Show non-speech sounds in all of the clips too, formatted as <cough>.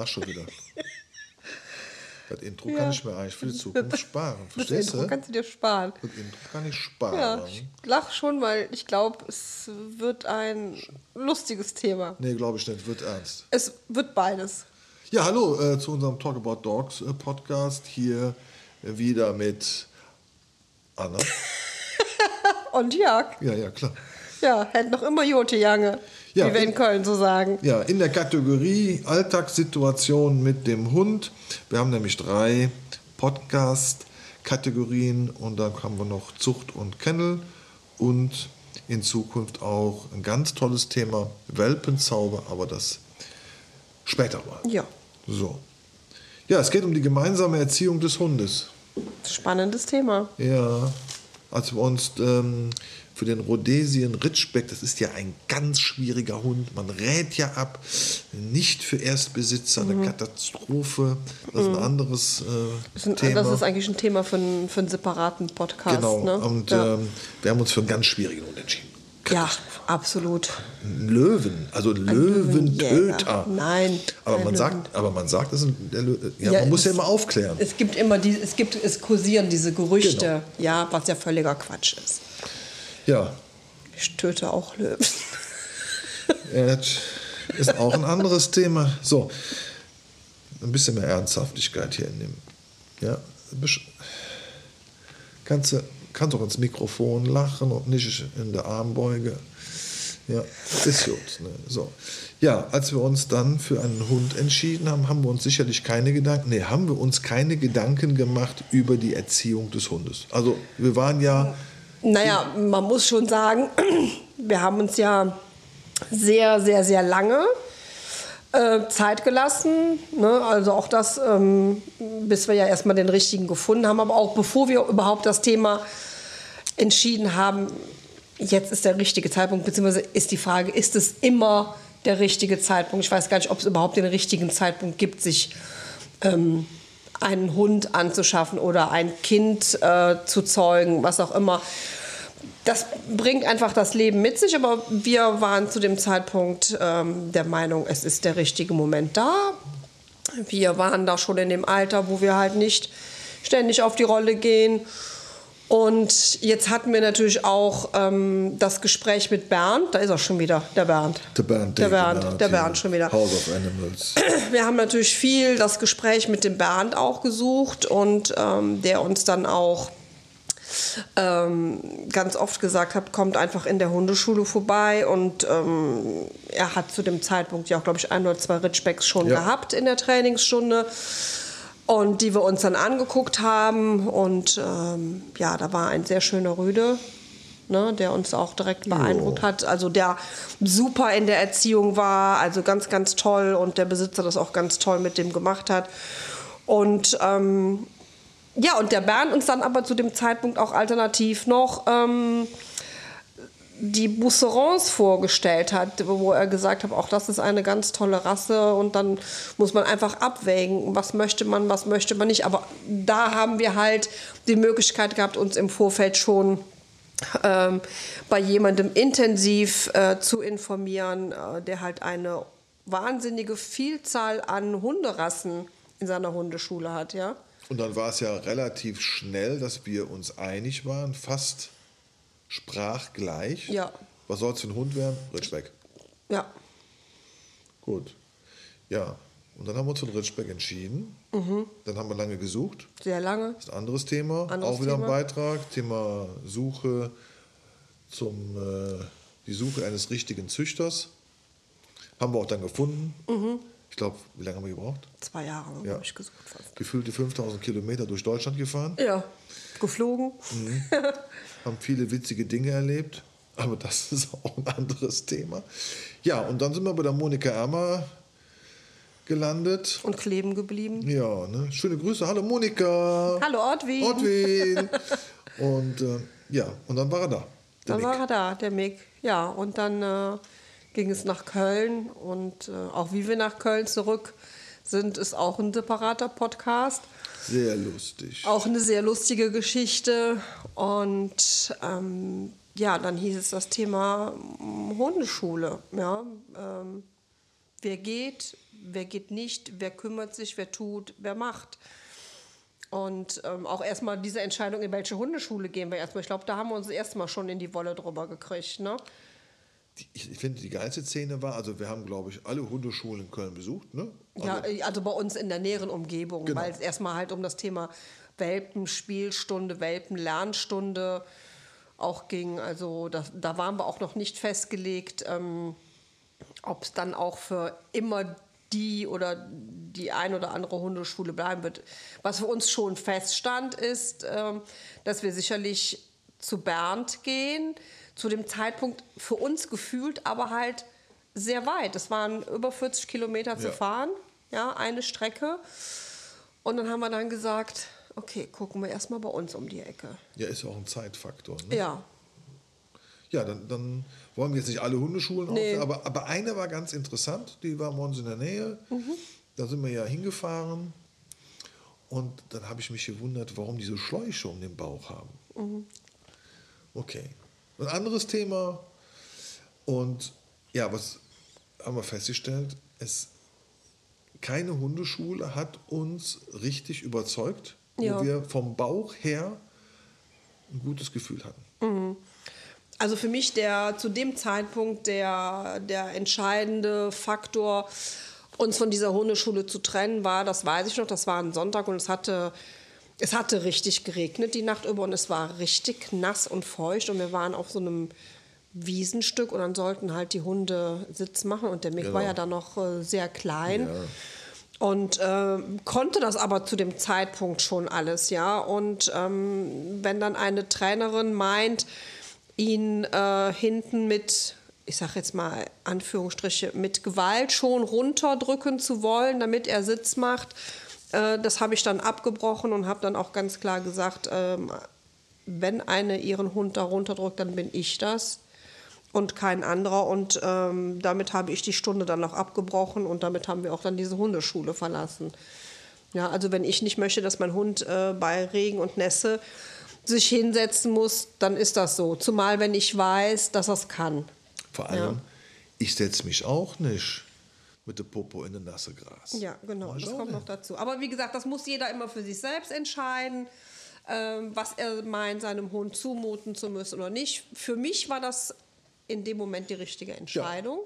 Ach, schon wieder. <laughs> Das Intro ja. kann ich mir eigentlich für die <laughs> Zukunft sparen. Verstehst das Intro kannst du dir sparen. Das Intro kann ich sparen. Ja, ich lach schon, weil ich glaube, es wird ein lustiges Thema. Nee, glaube ich nicht. Wird ernst. Es wird beides. Ja, hallo äh, zu unserem Talk About Dogs äh, Podcast. Hier äh, wieder mit Anna. <laughs> Und Jörg. Ja, ja, klar. Ja, hält noch immer Jote Jange, ja, wie wir in Köln so sagen. Ja, in der Kategorie Alltagssituation mit dem Hund. Wir haben nämlich drei Podcast-Kategorien und dann haben wir noch Zucht und Kennel und in Zukunft auch ein ganz tolles Thema Welpenzauber, aber das später mal. Ja. So. Ja, es geht um die gemeinsame Erziehung des Hundes. Spannendes Thema. Ja, als wir uns ähm, für den Rhodesien Ritschbeck, das ist ja ein ganz schwieriger Hund, man rät ja ab, nicht für Erstbesitzer, eine mhm. Katastrophe, das ist ein mhm. anderes äh, ein, Thema. Das ist eigentlich ein Thema für einen, für einen separaten Podcast. Genau, ne? und ja. ähm, wir haben uns für einen ganz schwierigen Hund entschieden. Ja, absolut. Löwen, also Löwentöter. Nein. Aber man, sagt, aber man sagt, das ist ein, ja, ja, man muss ja immer aufklären. Es gibt immer die, es gibt, es kursieren diese Gerüchte, genau. ja, was ja völliger Quatsch ist. Ja. Ich töte auch Löwen. <laughs> ja, das ist auch ein anderes Thema. So, ein bisschen mehr Ernsthaftigkeit hier in dem. Ja, kannst du kannst auch ins Mikrofon lachen und nicht in der Armbeuge. Ja, ist gut. Ne? So. Ja, als wir uns dann für einen Hund entschieden haben, haben wir uns sicherlich keine Gedanken, nee, haben wir uns keine Gedanken gemacht über die Erziehung des Hundes. Also wir waren ja. Naja, man muss schon sagen, <clears throat> wir haben uns ja sehr, sehr, sehr lange äh, Zeit gelassen. Ne? Also auch das, ähm, bis wir ja erstmal den richtigen gefunden haben, aber auch bevor wir überhaupt das Thema entschieden haben, jetzt ist der richtige Zeitpunkt, beziehungsweise ist die Frage, ist es immer der richtige Zeitpunkt? Ich weiß gar nicht, ob es überhaupt den richtigen Zeitpunkt gibt, sich ähm, einen Hund anzuschaffen oder ein Kind äh, zu zeugen, was auch immer. Das bringt einfach das Leben mit sich, aber wir waren zu dem Zeitpunkt ähm, der Meinung, es ist der richtige Moment da. Wir waren da schon in dem Alter, wo wir halt nicht ständig auf die Rolle gehen und jetzt hatten wir natürlich auch ähm, das Gespräch mit Bernd. Da ist er schon wieder, der Bernd. Der Bernd, der Bernd, der Bernd schon wieder. House of Animals. <clears throat> Wir haben natürlich viel das Gespräch mit dem Bernd auch gesucht und ähm, der uns dann auch ähm, ganz oft gesagt hat, kommt einfach in der Hundeschule vorbei und ähm, er hat zu dem Zeitpunkt ja auch, glaube ich, ein oder zwei Ritschbecks schon ja. gehabt in der Trainingsstunde und die wir uns dann angeguckt haben. Und ähm, ja, da war ein sehr schöner Rüde, ne, der uns auch direkt beeindruckt jo. hat. Also der super in der Erziehung war, also ganz, ganz toll und der Besitzer das auch ganz toll mit dem gemacht hat. Und ähm, ja, und der Bernd uns dann aber zu dem Zeitpunkt auch alternativ noch ähm, die Bousserons vorgestellt hat, wo er gesagt hat, auch das ist eine ganz tolle Rasse und dann muss man einfach abwägen, was möchte man, was möchte man nicht. Aber da haben wir halt die Möglichkeit gehabt, uns im Vorfeld schon ähm, bei jemandem intensiv äh, zu informieren, äh, der halt eine wahnsinnige Vielzahl an Hunderassen in seiner Hundeschule hat, ja. Und dann war es ja relativ schnell, dass wir uns einig waren, fast sprachgleich. Ja. Was soll es für ein Hund werden? Ritschbeck. Ja. Gut. Ja. Und dann haben wir uns für den Ritschbeck entschieden. Mhm. Dann haben wir lange gesucht. Sehr lange. Das ist ein anderes Thema. Anderes Auch wieder Thema. ein Beitrag. Thema Suche zum äh, die Suche eines richtigen Züchters. Haben wir auch dann gefunden. Mhm. Ich glaube, wie lange haben wir gebraucht? Zwei Jahre ja. habe ich gesucht fast. Gefühlte 5000 Kilometer durch Deutschland gefahren. Ja, geflogen. Mhm. haben viele witzige Dinge erlebt, aber das <laughs> ist auch ein anderes Thema. Ja, und dann sind wir bei der Monika Ermer gelandet. Und kleben geblieben. Ja, ne? schöne Grüße. Hallo Monika. Hallo Ortwin. Ortwin. <laughs> und äh, ja, und dann war er da. Dann Mick. war er da, der Mick. Ja, und dann äh, ging es nach Köln und äh, auch wie wir nach Köln zurück sind, ist auch ein separater Podcast. Sehr lustig. Auch eine sehr lustige Geschichte. Und ähm, ja, dann hieß es das Thema Hundeschule. Ja, ähm, wer geht, wer geht nicht, wer kümmert sich, wer tut, wer macht. Und ähm, auch erstmal diese Entscheidung, in welche Hundeschule gehen wir erstmal. Ich glaube, da haben wir uns erstmal schon in die Wolle drüber gekriegt. Ne? Die, ich finde, die geilste Szene war, also wir haben, glaube ich, alle Hundeschulen in Köln besucht. Ne? Also, Ja, äh, also bei uns in der näheren Umgebung, Genau. weil es erstmal halt um das Thema Welpenspielstunde, Welpenlernstunde auch ging. Also da, da waren wir auch noch nicht festgelegt, ähm, ob es dann auch für immer die oder die ein oder andere Hundeschule bleiben wird. Was für uns schon feststand, ist, ähm, dass wir sicherlich zu Bernd gehen. Zu dem Zeitpunkt für uns gefühlt, aber halt sehr weit. Es waren über 40 Kilometer zu Ja. fahren, ja, eine Strecke. Und dann haben wir dann gesagt, okay, gucken wir erstmal bei uns um die Ecke. ja, ist ja auch ein Zeitfaktor. Ne? Ja, Ja, dann, dann wollen wir jetzt nicht alle Hundeschulen Nee. aufzählen, aber, aber eine war ganz interessant, die war bei uns in der Nähe. Da sind wir ja hingefahren und dann habe ich mich gewundert, warum die so Schläuche um den Bauch haben. Okay. Ein anderes Thema und ja, was haben wir festgestellt? Es, keine Hundeschule hat uns richtig überzeugt, Ja. wo wir vom Bauch her ein gutes Gefühl hatten. Also für mich der zu dem Zeitpunkt der, der entscheidende Faktor, uns von dieser Hundeschule zu trennen, war, das weiß ich noch, das war ein Sonntag und es hatte, es hatte richtig geregnet die Nacht über und es war richtig nass und feucht und wir waren auf so einem Wiesenstück und dann sollten halt die Hunde Sitz machen und der Mick Genau. war ja dann noch äh, sehr klein. Ja. Und ähm, konnte das aber zu dem Zeitpunkt schon alles, ja. Und ähm, wenn dann eine Trainerin meint, ihn äh, hinten mit, ich sag jetzt mal Anführungsstriche, mit Gewalt schon runterdrücken zu wollen, damit er Sitz macht, äh, das habe ich dann abgebrochen und habe dann auch ganz klar gesagt, ähm, wenn eine ihren Hund da runterdrückt, dann bin ich das und kein anderer. Und ähm, damit habe ich die Stunde dann noch abgebrochen und damit haben wir auch dann diese Hundeschule verlassen. Ja, also wenn ich nicht möchte, dass mein Hund äh, bei Regen und Nässe sich hinsetzen muss, dann ist das so. Zumal wenn ich weiß, dass er es kann. Vor allem, ich setze mich auch nicht mit dem Popo in den nasse Gras. Ja, genau, das kommt noch dazu. Aber wie gesagt, das muss jeder immer für sich selbst entscheiden, ähm, was er meint, seinem Hund zumuten zu müssen oder nicht. Für mich war das in dem Moment die richtige Entscheidung.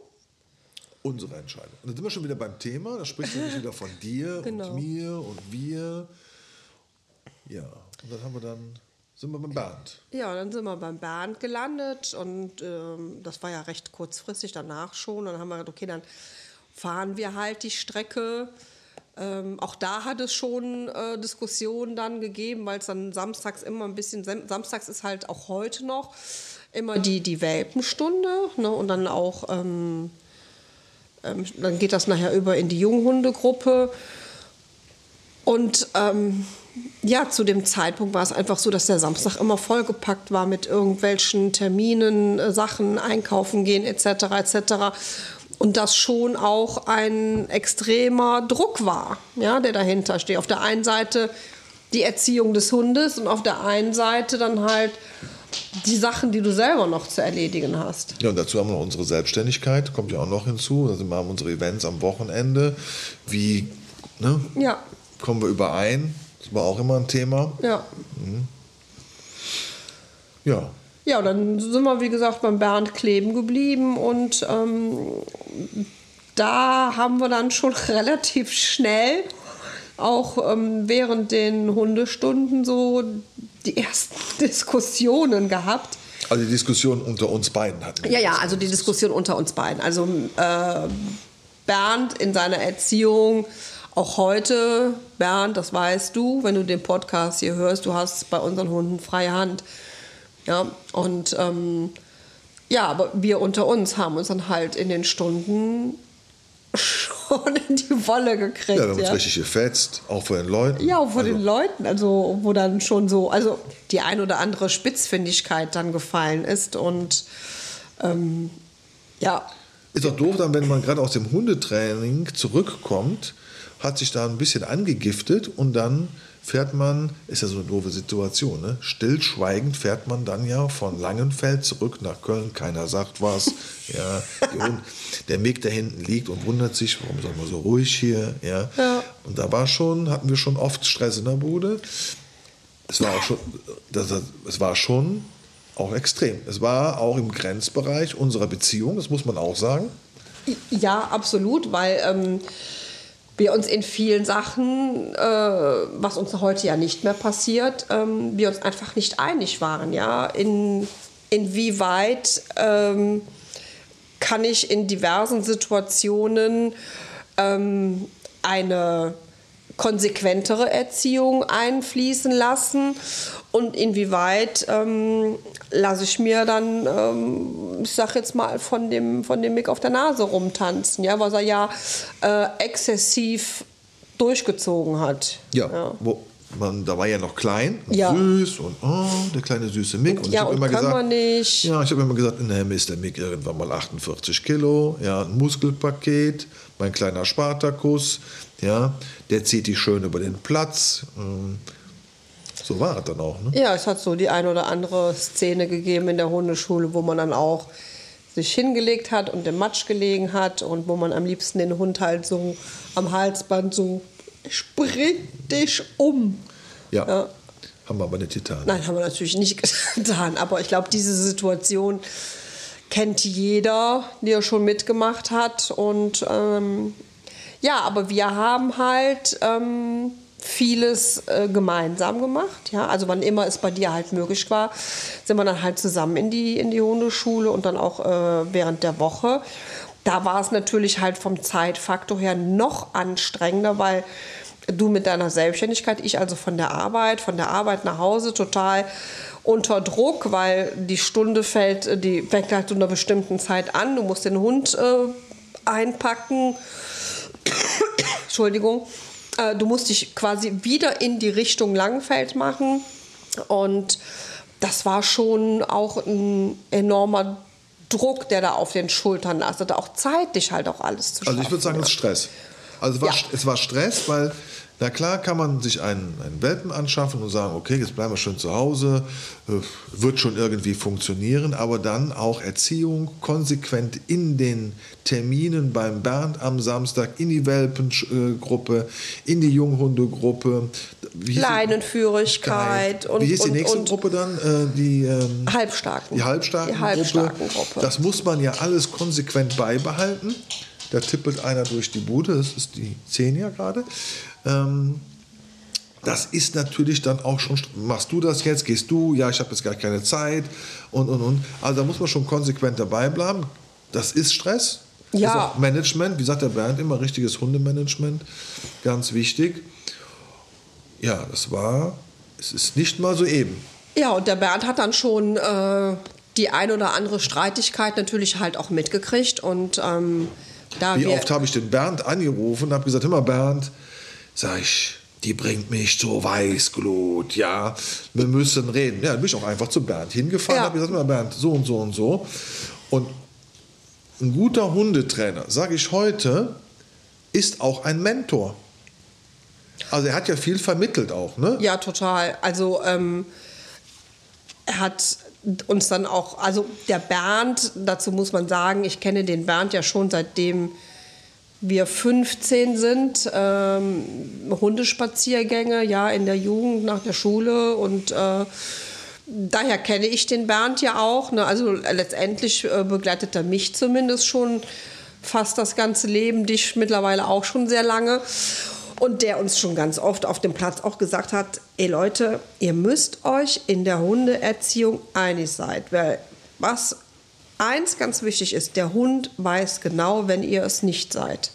Unsere Entscheidung. Und dann sind wir schon wieder beim Thema. Da sprichst du nämlich wieder von dir Genau. und mir und wir. Ja, und dann haben wir dann, sind wir beim Bernd. Ja, dann sind wir beim Bernd gelandet und ähm, das war ja recht kurzfristig danach schon. Dann haben wir gesagt, okay, dann fahren wir halt die Strecke. Ähm, auch da hat es schon äh, Diskussionen dann gegeben, weil es dann samstags immer ein bisschen, sam- samstags ist halt auch heute noch immer die, die Welpenstunde ne, und dann auch, ähm, ähm, dann geht das nachher über in die Junghundegruppe. Und ähm, ja, zu dem Zeitpunkt war es einfach so, dass der Samstag immer vollgepackt war mit irgendwelchen Terminen, äh, Sachen, einkaufen gehen etc. etc. Und das schon auch ein extremer Druck war, ja, der dahinter steht. Auf der einen Seite die Erziehung des Hundes und auf der einen Seite dann halt die Sachen, die du selber noch zu erledigen hast. Ja, und dazu haben wir noch unsere Selbstständigkeit, kommt ja auch noch hinzu. Sind wir haben unsere Events am Wochenende. Wie ne, Ja, kommen wir überein? Das war auch immer ein Thema. ja. Ja, Ja, dann sind wir, wie gesagt, beim Bernd kleben geblieben und ähm, da haben wir dann schon <laughs> relativ schnell, auch ähm, während den Hundestunden, so die ersten <laughs> Diskussionen gehabt. also die Diskussion unter uns beiden hatten wir. Ja, ja, also die Diskussion unter uns beiden. Also äh, Bernd in seiner Erziehung, auch heute, Bernd, das weißt du, wenn du den Podcast hier hörst, du hast bei unseren Hunden freie Hand. Ja, und ähm, ja, aber wir unter uns haben uns dann halt in den Stunden <laughs> schon in die Wolle gekriegt. Ja, wir haben uns ja. richtig gefetzt, auch vor den Leuten. Ja, auch vor also, den Leuten, also wo dann schon so, also die ein oder andere Spitzfindigkeit dann gefallen ist und ähm, ja, Ist doch doof, dann, wenn man gerade aus dem Hundetraining zurückkommt, hat sich da ein bisschen angegiftet und dann fährt man, ist ja so eine doofe Situation, ne? stillschweigend fährt man dann ja von Langenfeld zurück nach Köln, keiner sagt was. <laughs> Ja, Hund, der Mick da hinten liegt und wundert sich, warum sind wir so ruhig hier. Ja? Ja. Und da war schon, hatten wir schon oft Stress in der Bude. Es war auch schon, das, es war schon auch extrem. Es war auch im Grenzbereich unserer Beziehung, das muss man auch sagen. Ja, absolut, weil ähm, wir uns in vielen Sachen, äh, was uns heute ja nicht mehr passiert, ähm, wir uns einfach nicht einig waren. Ja, in, inwieweit ähm, kann ich in diversen Situationen ähm, eine konsequentere Erziehung einfließen lassen und inwieweit ähm, lasse ich mir dann, ähm, ich sag jetzt mal, von dem, von dem Mick auf der Nase rumtanzen, ja, was er ja äh, exzessiv durchgezogen hat. Ja, Wo man, da war ja noch klein und Ja. süß und oh, der kleine süße Mick. Und, ja, hab und können wir nicht. Ja, ich habe immer gesagt, Hemme ist der Mick irgendwann mal 48 Kilo, ja, ein Muskelpaket, mein kleiner Spartakus, ja, der zieht die schön über den Platz. ähm, So war es dann auch, ne? Ja, es hat so die ein oder andere Szene gegeben in der Hundeschule, wo man dann auch sich hingelegt hat und im Matsch gelegen hat und wo man am liebsten den Hund halt so am Halsband so spring dich um. Ja. Ja. Haben wir aber nicht getan. Nein, haben wir natürlich nicht <laughs> getan. Aber ich glaube, diese Situation kennt jeder, der schon mitgemacht hat. Und ähm, ja, aber wir haben halt ähm, vieles äh, gemeinsam gemacht. Ja? Also wann immer es bei dir halt möglich war, sind wir dann halt zusammen in die, in die Hundeschule und dann auch äh, während der Woche. Da war es natürlich halt vom Zeitfaktor her noch anstrengender, weil du mit deiner Selbstständigkeit, ich also von der Arbeit, von der Arbeit nach Hause total unter Druck, weil die Stunde fällt, die fängt halt zu einer bestimmten Zeit an. Du musst den Hund äh, einpacken. <coughs> Entschuldigung. Äh, du musst dich quasi wieder in die Richtung Langfeld machen. Und das war schon auch ein enormer Druck, der da auf den Schultern lastet. Auch zeitlich halt auch alles zu schaffen. Also ich würde sagen, es ist Stress. Also es war, Ja. es war Stress, weil, na klar, kann man sich einen, einen Welpen anschaffen und sagen, okay, jetzt bleiben wir schön zu Hause, äh, wird schon irgendwie funktionieren, aber dann auch Erziehung konsequent in den Terminen beim Bernd am Samstag, in die Welpengruppe, in die Junghundegruppe. Leinenführigkeit und- Wie hieß die und- nächste und- Gruppe dann? Äh, die, ähm, Halbstarken. die halbstarken, Die Halbstarken-Gruppe. Das muss man ja alles konsequent beibehalten. Da tippelt einer durch die Bude, das ist die 10 ja gerade. Ähm, das ist natürlich dann auch schon, machst du das jetzt, gehst du, ja, ich habe jetzt gar keine Zeit und, und, und. Also da muss man schon konsequent dabei bleiben. Das ist Stress. Ja. ist Management, wie sagt der Bernd immer, richtiges Hundemanagement, ganz wichig. Ja, das war, es ist nicht mal so eben. Ja, und der Bernd hat dann schon äh, die ein oder andere Streitigkeit natürlich halt auch mitgekriegt. Und ähm, da Wie oft habe ich den Bernd angerufen und habe gesagt, mal Bernd, sag ich, die bringt mich zur Weißglut, ja, wir müssen reden. Ja, dann bin ich auch einfach zu Bernd hingefahren, Ja. habe gesagt, mal Bernd, so und so und so. Und ein guter Hundetrainer, sage ich heute, ist auch ein Mentor. Also er hat ja viel vermittelt auch, ne? Ja, total. Also ähm, er hat uns dann auch, also der Bernd, dazu muss man sagen, ich kenne den Bernd ja schon seitdem wir 15 sind, ähm, Hundespaziergänge, ja, in der Jugend, nach der Schule und äh, daher kenne ich den Bernd ja auch. Ne? Also letztendlich äh, begleitet er mich zumindest schon fast das ganze Leben, dich mittlerweile auch schon sehr lange. Und der uns schon ganz oft auf dem Platz auch gesagt hat, ey Leute, ihr müsst euch in der Hundeerziehung einig sein. Weil was eins ganz wichtig ist, der Hund weiß genau, wenn ihr es nicht seid.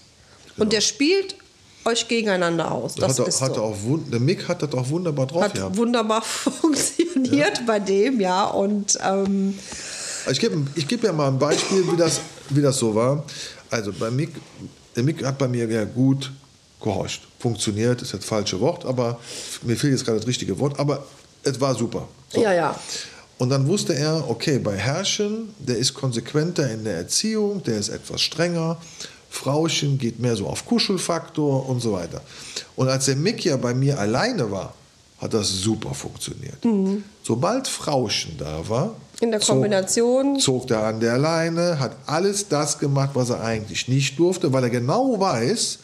Und der spielt euch gegeneinander aus. Das hat ist hat so. auch, der Mick hat das auch wunderbar drauf Hat gehabt. wunderbar <laughs> funktioniert bei dem, ja. Und ähm, Ich gebe ich geb ja mal ein Beispiel, wie das, wie das so war. Also bei Mick, der Mick hat bei mir ja gut gehorcht. Funktioniert, ist jetzt das falsche Wort, aber mir fehlt jetzt gerade das richtige Wort, aber es war super. So. ja, ja. Und dann wusste er, okay, bei Herrchen, der ist konsequenter in der Erziehung, der ist etwas strenger. Frauchen geht mehr so auf Kuschelfaktor und so weiter. Und als der Mick ja bei mir alleine war, hat das super funktioniert. Sobald Frauchen da war, In der zog- Kombination. zog er an der Leine, hat alles das gemacht, was er eigentlich nicht durfte, weil er genau weiß,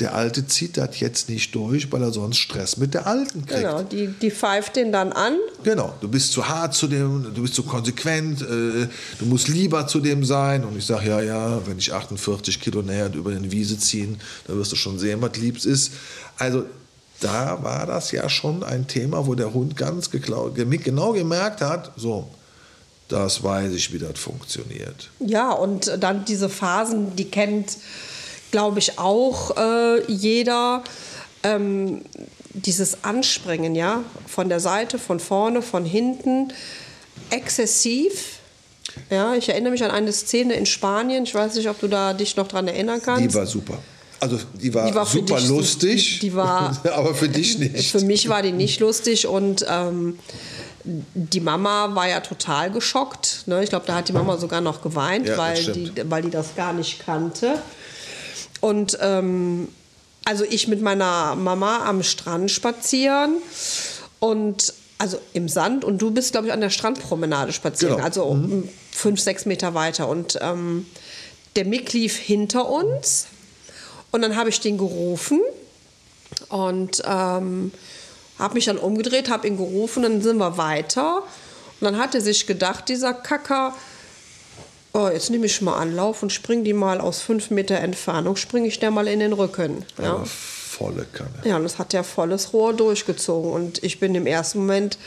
der Alte zieht das jetzt nicht durch, weil er sonst Stress mit der Alten kriegt. Genau, die, die pfeift den dann an. Genau, du bist zu hart zu dem, du bist zu konsequent, äh, du musst lieber zu dem sein. Und ich sage, ja, ja, wenn ich 48 Kilo näher über den Wiese ziehen, dann wirst du schon sehen, was liebs ist. Also da war das ja schon ein Thema, wo der Hund ganz genau gemerkt hat, so, das weiß ich, wie das funktioniert. Ja, und dann diese Phasen, die kennt, glaube ich, auch äh, jeder. Ähm, dieses Anspringen, ja, von der Seite, von vorne, von hinten, exzessiv. Ja, ich erinnere mich an eine Szene in Spanien. Ich weiß nicht, ob du da dich noch dran erinnern kannst. Die war super. Also die war, Die war super dich lustig, die- die war- <laughs> aber für dich <laughs> nicht. Für mich war die nicht lustig und ähm, die Mama war ja total geschockt. Ne? Ich glaube, da hat die Mama sogar noch geweint, Ja, weil, die, weil die das gar nicht kannte. Und ähm, also ich mit meiner Mama am Strand spazieren und also im Sand und du bist, glaube ich, an der Strandpromenade spazieren, Genau. also um fünf, sechs Meter weiter. Und ähm, der Mick lief hinter uns und dann habe ich den gerufen und ähm, habe mich dann umgedreht, habe ihn gerufen, dann sind wir weiter. Und dann hat er sich gedacht, dieser Kacker, oh, jetzt nehme ich mal Anlauf und spring die mal aus fünf Meter Entfernung, springe ich der mal in den Rücken. Ja. Volle Kanne. Ja, und das hat der volles Rohr durchgezogen. Und ich bin im ersten Moment,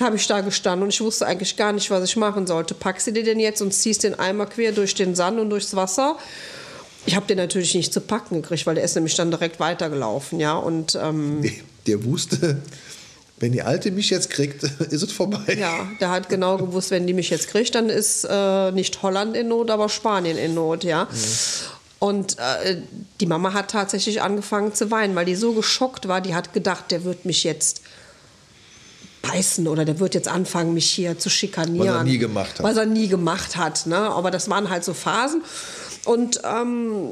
habe ich da gestanden und ich wusste eigentlich gar nicht, was ich machen sollte. Packst du dir den jetzt und ziehst den Eimer quer durch den Sand und durchs Wasser? Ich habe den natürlich nicht zu packen gekriegt, weil der ist nämlich dann direkt weitergelaufen, ja. Und ähm, Der, der wusste, wenn die Alte mich jetzt kriegt, <laughs> ist es vorbei. ja, der hat genau gewusst, wenn die mich jetzt kriegt, dann ist äh, nicht Holland in Not, aber Spanien in Not, ja. Und äh, die Mama hat tatsächlich angefangen zu weinen, weil die so geschockt war. Die hat gedacht, der wird mich jetzt beißen oder der wird jetzt anfangen, mich hier zu schikanieren. Was er nie gemacht hat. Was er nie gemacht hat. Ne? Aber das waren halt so Phasen. Und ähm,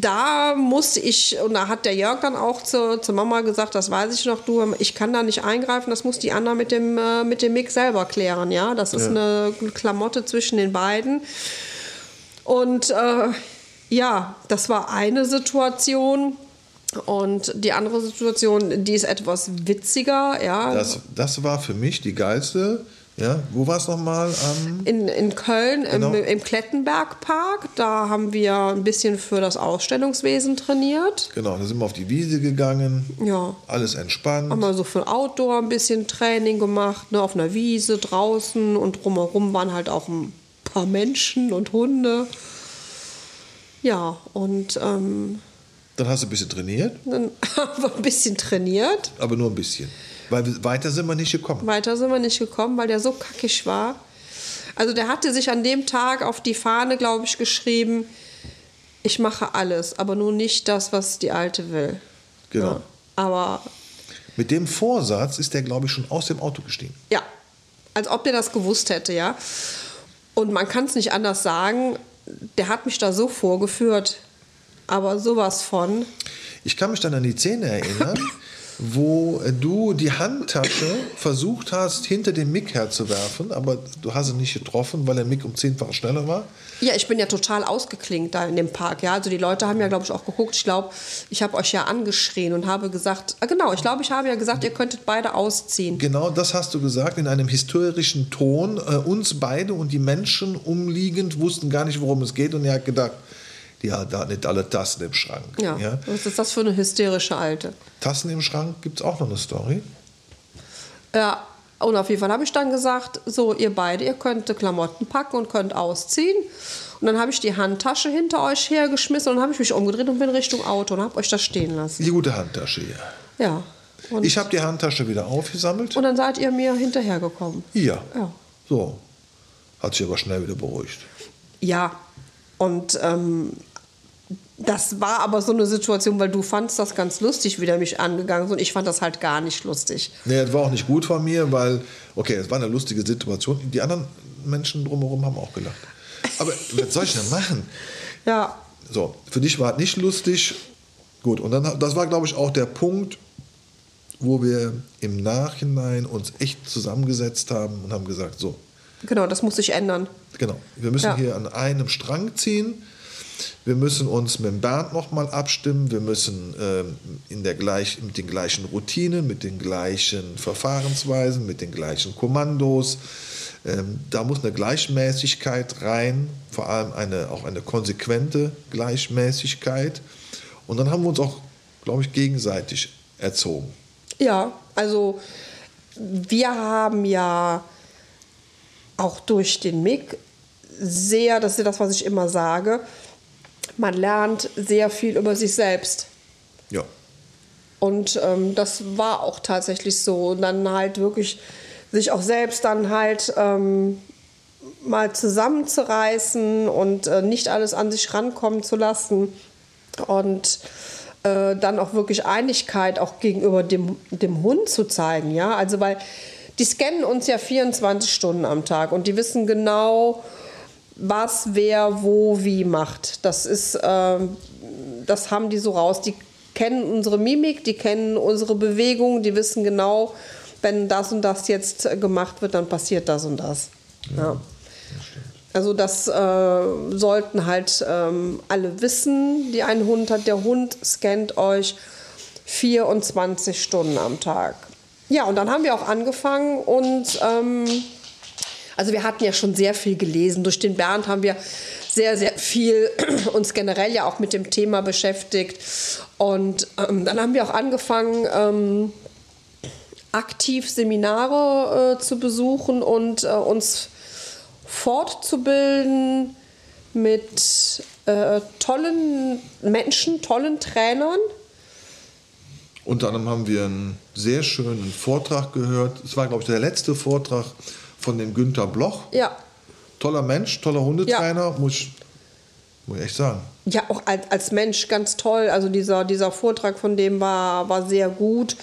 da musste ich, und da hat der Jörg dann auch zur, zur Mama gesagt, das weiß ich noch, du, ich kann da nicht eingreifen, das muss die Anna mit dem, äh, mit dem Mick selber klären, ja. Das ist eine Klamotte zwischen den beiden. Und äh, ja, das war eine Situation. Und die andere Situation, die ist etwas witziger, ja. Das, das war für mich die geilste. Ja, wo war es nochmal? Am In, in Köln Genau. im, im Klettenbergpark, da haben wir ein bisschen für das Ausstellungswesen trainiert. genau, da sind wir auf die Wiese gegangen. Ja. Alles entspannt. Haben wir so für Outdoor ein bisschen Training gemacht, ne, auf einer Wiese draußen und drumherum waren halt auch ein paar Menschen und Hunde. Ja, und ähm, Dann hast du ein bisschen trainiert, dann <laughs> haben wir ein bisschen trainiert. aber nur ein bisschen. Weil weiter sind wir nicht gekommen. Weiter sind wir nicht gekommen, weil der so kackig war. Also der hatte sich an dem Tag auf die Fahne, glaube ich, geschrieben, ich mache alles, aber nur nicht das, was die Alte will. Genau. Ja, aber Mit dem Vorsatz ist der, glaube ich, schon aus dem Auto gestiegen. ja, als ob der das gewusst hätte, ja. Und man kann es nicht anders sagen, der hat mich da so vorgeführt, aber sowas von. Ich kann mich dann an die Szene erinnern, <laughs> wo du die Handtasche versucht hast, hinter den Mick herzuwerfen, aber du hast ihn nicht getroffen, weil der Mick um zehnfach schneller war. Ja, ich bin ja total ausgeklingt da in dem Park. Ja, also die Leute haben ja, glaube ich, auch geguckt. Ich glaube, ich habe euch ja angeschrien und habe gesagt, ah, genau, ich glaube, ich habe ja gesagt, ihr könntet beide ausziehen. Genau das hast du gesagt in einem historischen Ton. Äh, uns beide und die Menschen umliegend wussten gar nicht, worum es geht. Und er hat gedacht, die hat da nicht alle Tassen im Schrank. Ja, was ist das für eine hysterische Alte? Tassen im Schrank gibt es auch noch eine Story. Ja, und auf jeden Fall habe ich dann gesagt, so, ihr beide, ihr könnt Klamotten packen und könnt ausziehen. Und dann habe ich die Handtasche hinter euch hergeschmissen und dann habe ich mich umgedreht und bin Richtung Auto und habe euch das stehen lassen. Die gute Handtasche hier. Ja. Und, Ich habe die Handtasche wieder aufgesammelt. und dann seid ihr mir hinterhergekommen. Hier. Ja. So. Hat sich aber schnell wieder beruhigt. Ja, und ähm, das war aber so eine Situation, weil du fandst das ganz lustig, wie der mich angegangen ist und ich fand das halt gar nicht lustig. Nee, das war auch nicht gut von mir, weil, okay, es war eine lustige Situation. Die anderen Menschen drumherum haben auch gelacht. Aber <laughs> was soll ich denn machen? Ja, So, für dich war es nicht lustig. Gut, und dann, das war, glaube ich, auch der Punkt, wo wir im Nachhinein uns echt zusammengesetzt haben und haben gesagt, so. Genau, das muss sich ändern. Genau, wir müssen Ja. hier an einem Strang ziehen. Wir müssen uns mit Bernd nochmal abstimmen. Wir müssen ähm, in der gleich, mit den gleichen Routinen, mit den gleichen Verfahrensweisen, mit den gleichen Kommandos. Ähm, da muss eine Gleichmäßigkeit rein, vor allem eine, auch eine konsequente Gleichmäßigkeit. Und dann haben wir uns auch, glaube ich, gegenseitig erzogen. Ja, also wir haben ja auch durch den MIG sehr, das ist das, was ich immer sage, man lernt sehr viel über sich selbst. Ja. Und ähm, das war auch tatsächlich so. Und dann halt wirklich sich auch selbst dann halt ähm, mal zusammenzureißen und äh, nicht alles an sich rankommen zu lassen. Und äh, dann auch wirklich Einigkeit auch gegenüber dem, dem Hund zu zeigen. Ja, also weil die scannen uns ja 24 Stunden am Tag und die wissen genau, was wer wo wie macht. Das ist, ähm, das haben die so raus. Die kennen unsere Mimik, die kennen unsere Bewegung, die wissen genau, wenn das und das jetzt äh, gemacht wird, dann passiert das und das. Ja. Also das äh, sollten halt ähm, alle wissen, die einen Hund hat. Der Hund scannt euch 24 Stunden am Tag. Ja, und dann haben wir auch angefangen und ähm, also wir hatten ja schon sehr viel gelesen. Durch den Bernd haben wir sehr, sehr viel <clears throat> uns generell ja auch mit dem Thema beschäftigt. Und ähm, dann haben wir auch angefangen, ähm, aktiv Seminare äh, zu besuchen und äh, uns fortzubilden mit äh, tollen Menschen, tollen Trainern. Unter anderem haben wir einen sehr schönen Vortrag gehört. Es war, glaube ich, der letzte Vortrag von dem Günther Bloch. Ja, Toller Mensch, toller Hundetrainer, muss, ich, muss ich echt sagen. Ja, auch als, als Mensch ganz toll. Also dieser, dieser Vortrag von dem war, war sehr gut.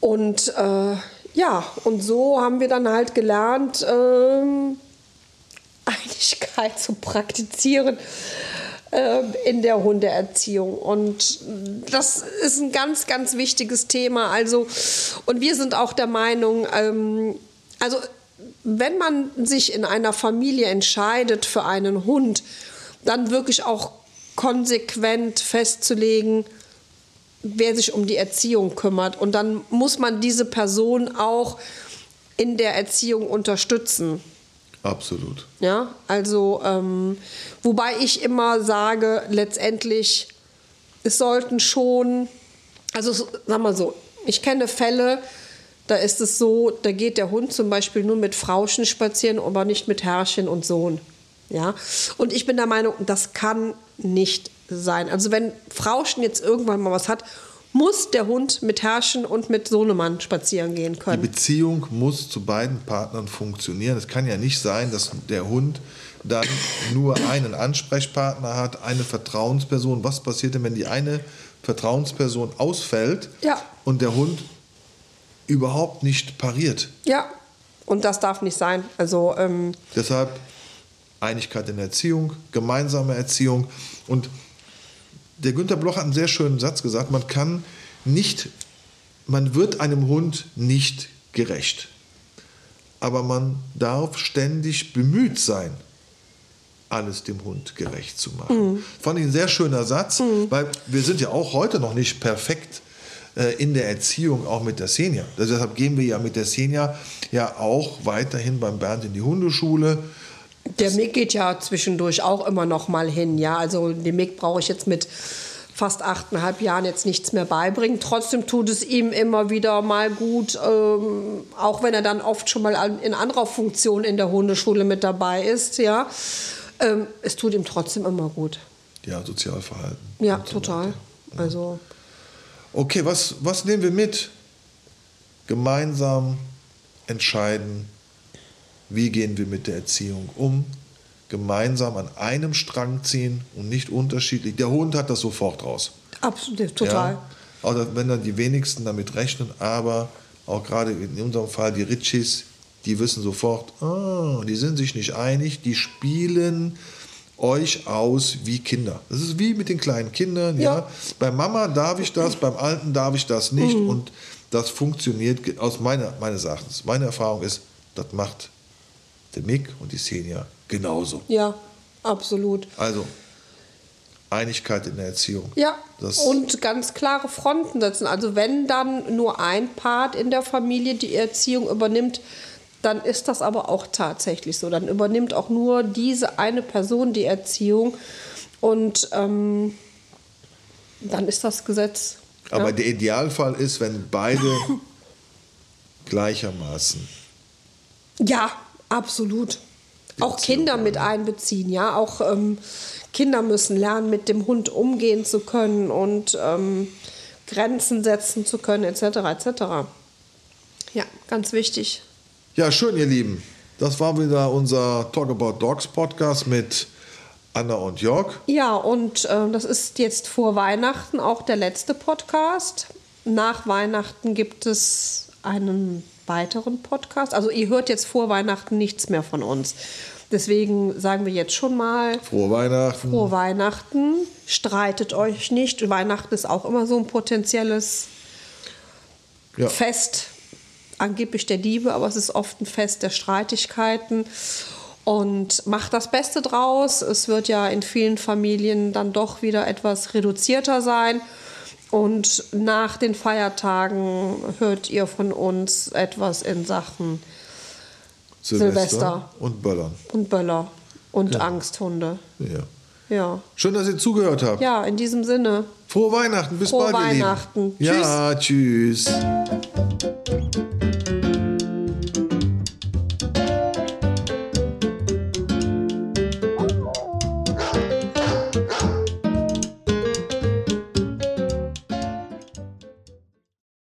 Und äh, ja, und so haben wir dann halt gelernt, ähm, <laughs> Einigkeit zu praktizieren ähm, in der Hundeerziehung. Und das ist ein ganz, ganz wichtiges Thema. Also, und wir sind auch der Meinung, ähm, also wenn man sich in einer Familie entscheidet für einen Hund, dann wirklich auch konsequent festzulegen, wer sich um die Erziehung kümmert. Und dann muss man diese Person auch in der Erziehung unterstützen. Absolut. Ja, also ähm, wobei ich immer sage, letztendlich, es sollten schon, also so- sag mal so, ich kenne Fälle, da ist es so, da geht der Hund zum Beispiel nur mit Frauchen spazieren, aber nicht mit Herrchen und Sohn. Ja, und ich bin der Meinung, das kann nicht sein. Also wenn Frauchen jetzt irgendwann mal was hat, muss der Hund mit Herrchen und mit Sohnemann spazieren gehen Die können. Beziehung muss zu beiden Partnern funktionieren. Es kann ja nicht sein, dass der Hund dann nur einen Ansprechpartner hat, eine Vertrauensperson. Was passiert denn, wenn die eine Vertrauensperson ausfällt Ja. und der Hund überhaupt nicht pariert? Ja, und das darf nicht sein. Also ähm, Deshalb Einigkeit in der Erziehung, gemeinsame Erziehung. Und der Günter Bloch hat einen sehr schönen Satz gesagt, man kann nicht, man wird einem Hund nicht gerecht. Aber man darf ständig bemüht sein, alles dem Hund gerecht zu machen. Fand ich ein sehr schöner Satz, weil wir sind ja auch heute noch nicht perfekt in der Erziehung, auch mit der Senior. Deshalb gehen wir ja mit der Senior ja auch weiterhin beim Bernd in die Hundeschule. der Mick geht ja zwischendurch auch immer noch mal hin. Ja, also dem Mick brauche ich jetzt mit fast achteinhalb Jahren jetzt nichts mehr beibringen. Trotzdem tut es ihm immer wieder mal gut, ähm, auch wenn er dann oft schon mal in anderer Funktion in der Hundeschule mit dabei ist. Ja, ähm, es tut ihm trotzdem immer gut. Ja, Sozialverhalten. Ja, so total. weiter. Also Okay, was, was nehmen wir mit? Gemeinsam entscheiden, wie gehen wir mit der Erziehung um. Gemeinsam an einem Strang ziehen und nicht unterschiedlich. Der Hund hat das sofort raus. absolut, total. Ja? Auch wenn dann die wenigsten damit rechnen, aber auch gerade in unserem Fall die Ritchis, die wissen sofort, ah, die sind sich nicht einig, die spielen euch aus wie Kinder. Das ist wie mit den kleinen Kindern. Ja. Ja. Bei Mama darf ich das, beim Alten darf ich das nicht. Und das funktioniert aus meiner, meines Erachtens. Meine Erfahrung ist, das macht der Mick und die Xenia genauso. Ja, absolut. Also, Einigkeit in der Erziehung. Ja, Das, und ganz klare Fronten setzen. Also wenn dann nur ein Part in der Familie die Erziehung übernimmt, dann ist das aber auch tatsächlich so. Dann übernimmt auch nur diese eine Person die Erziehung und ähm, dann ist das Gesetz. aber ja. der Idealfall ist, wenn beide <laughs> gleichermaßen. Ja, absolut. Auch Kinder mit einbeziehen, ja. Auch ähm, Kinder müssen lernen, mit dem Hund umgehen zu können und ähm, Grenzen setzen zu können, etc. etc. Ja, ganz wichtig. Ja, schön, ihr Lieben. Das war wieder unser Talk About Dogs Podcast mit Anna und Jörg. Ja, und äh, das ist jetzt vor Weihnachten auch der letzte Podcast. Nach Weihnachten gibt es einen weiteren Podcast. Also ihr hört jetzt vor Weihnachten nichts mehr von uns. Deswegen sagen wir jetzt schon mal Frohe Weihnachten. Frohe Weihnachten. Streitet euch nicht. Weihnachten ist auch immer so ein potenzielles Ja. Fest, angeblich der Liebe, aber es ist oft ein Fest der Streitigkeiten. Und macht das Beste draus. Es wird ja in vielen Familien dann doch wieder etwas reduzierter sein. Und nach den Feiertagen hört ihr von uns etwas in Sachen Silvester, Silvester. und Böllern. und Böller und Angsthunde. Ja. Ja. Schön, dass ihr zugehört habt. Ja, in diesem Sinne. Frohe Weihnachten, bis Frohe bald. Frohe Weihnachten. Tschüss. Ja, tschüss.